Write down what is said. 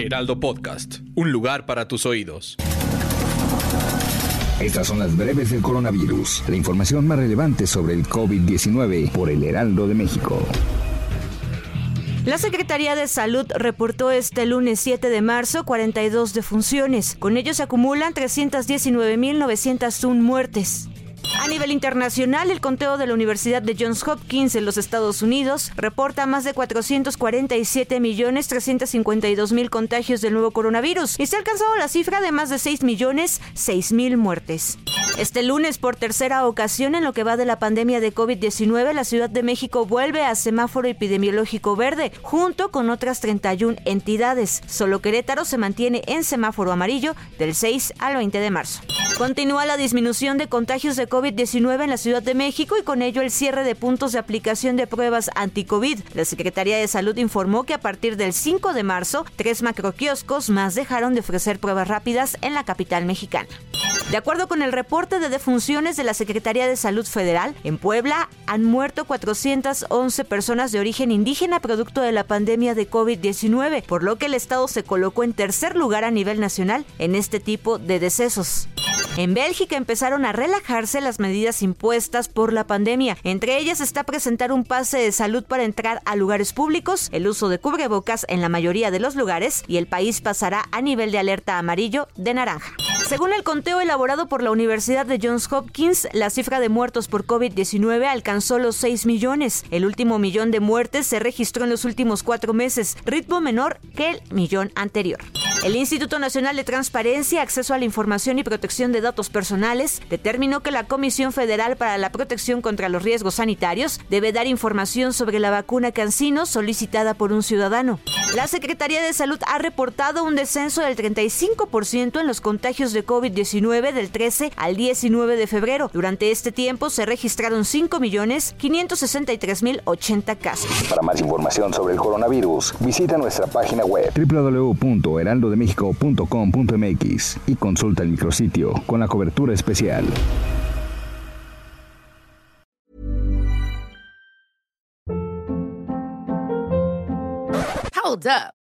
Heraldo Podcast, un lugar para tus oídos. Estas son las breves del coronavirus, la información más relevante sobre el COVID-19 por el Heraldo de México. La Secretaría de Salud reportó este lunes 7 de marzo 42 defunciones. Con ello se acumulan 319.901 muertes. A nivel internacional, el conteo de la Universidad de Johns Hopkins en los Estados Unidos reporta más de 447 millones 352 mil contagios del nuevo coronavirus y se ha alcanzado la cifra de más de 6 millones 6 mil muertes. Este lunes, por tercera ocasión en lo que va de la pandemia de COVID-19, la Ciudad de México vuelve a semáforo epidemiológico verde, junto con otras 31 entidades. Solo Querétaro se mantiene en semáforo amarillo del 6 al 20 de marzo. Continúa la disminución de contagios de COVID-19 en la Ciudad de México y con ello el cierre de puntos de aplicación de pruebas anti-COVID. La Secretaría de Salud informó que a partir del 5 de marzo, tres macroquioscos más dejaron de ofrecer pruebas rápidas en la capital mexicana. De acuerdo con el reporte de defunciones de la Secretaría de Salud Federal, en Puebla han muerto 411 personas de origen indígena producto de la pandemia de COVID-19, por lo que el estado se colocó en tercer lugar a nivel nacional en este tipo de decesos. En Bélgica empezaron a relajarse las medidas impuestas por la pandemia. Entre ellas está presentar un pase de salud para entrar a lugares públicos, el uso de cubrebocas en la mayoría de los lugares y el país pasará a nivel de alerta amarillo de naranja. Según el conteo elaborado por la Universidad de Johns Hopkins, la cifra de muertos por COVID-19 alcanzó los 6 millones. El último millón de muertes se registró en los últimos cuatro meses, ritmo menor que el millón anterior. El Instituto Nacional de Transparencia, Acceso a la Información y Protección de Datos Personales determinó que la Comisión Federal para la Protección contra los Riesgos Sanitarios debe dar información sobre la vacuna Cancino solicitada por un ciudadano. La Secretaría de Salud ha reportado un descenso del 35% en los contagios de COVID-19 del 13 al 19 de febrero. Durante este tiempo se registraron 5.563.080 casos. Para más información sobre el coronavirus, visita nuestra página web www.heraldodemexico.com.mx y consulta el micrositio con la cobertura especial. Hold up.